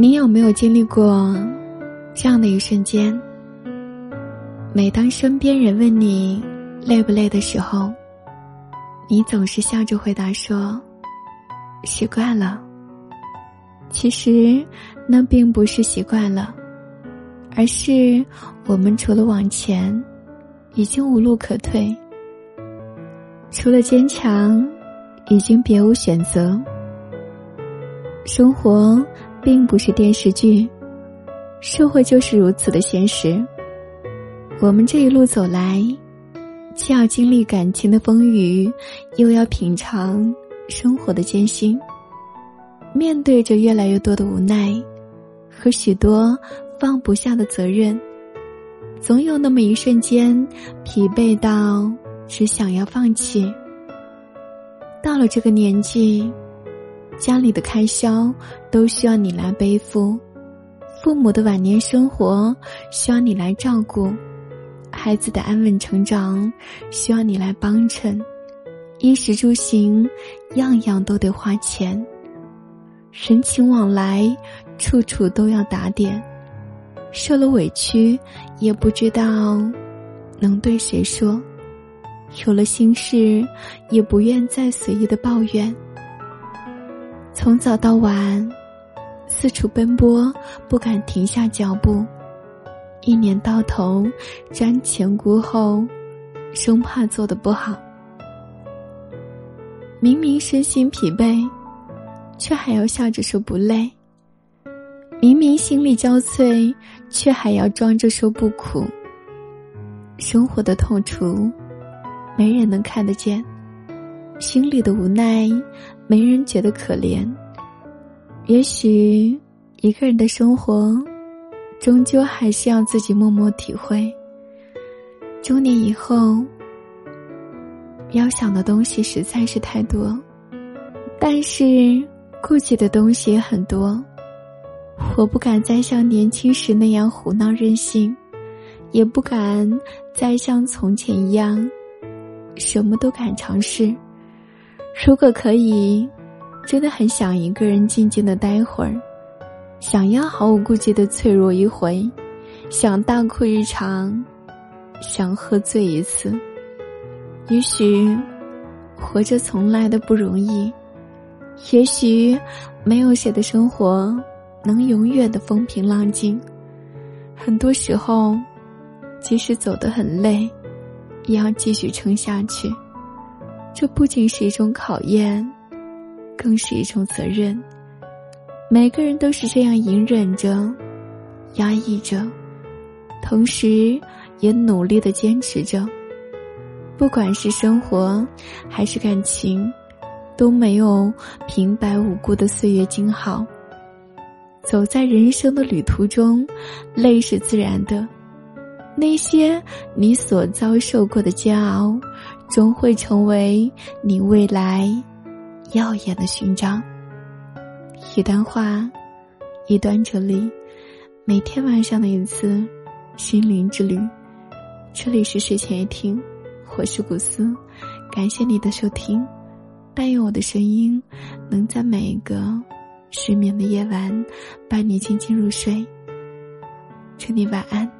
你有没有经历过这样的一瞬间？每当身边人问你累不累的时候，你总是笑着回答说：“习惯了。”其实，那并不是习惯了，而是我们除了往前，已经无路可退；除了坚强，已经别无选择。生活并不是电视剧，社会就是如此的现实。我们这一路走来，既要经历感情的风雨，又要品尝生活的艰辛。面对着越来越多的无奈，和许多放不下的责任，总有那么一瞬间，疲惫到只想要放弃。到了这个年纪，家里的开销都需要你来背负，父母的晚年生活需要你来照顾，孩子的安稳成长需要你来帮衬，衣食住行，样样都得花钱。人情往来，处处都要打点，受了委屈也不知道能对谁说，有了心事也不愿再随意的抱怨。从早到晚，四处奔波，不敢停下脚步，一年到头瞻前顾后，生怕做的不好。明明身心疲惫。却还要笑着说不累。明明心力交瘁，却还要装着说不苦。生活的痛楚，没人能看得见；心里的无奈，没人觉得可怜。也许，一个人的生活，终究还是要自己默默体会。中年以后，要想的东西实在是太多，但是。顾忌的东西也很多，我不敢再像年轻时那样胡闹任性，也不敢再像从前一样，什么都敢尝试。如果可以，真的很想一个人静静的待会儿，想要毫无顾忌的脆弱一回，想大哭一场，想喝醉一次。也许，活着从来都不容易。也许，没有谁的生活能永远的风平浪静。很多时候，即使走得很累，也要继续撑下去。这不仅是一种考验，更是一种责任。每个人都是这样隐忍着、压抑着，同时也努力的坚持着。不管是生活，还是感情。都没有平白无故的岁月静好。走在人生的旅途中，累是自然的。那些你所遭受过的煎熬，终会成为你未来耀眼的勋章。一段话，一段哲理，每天晚上的一次心灵之旅。这里是睡前一听，我是古斯，感谢你的收听。但愿我的声音能在每一个失眠的夜晚伴你静静入睡。祝你晚安。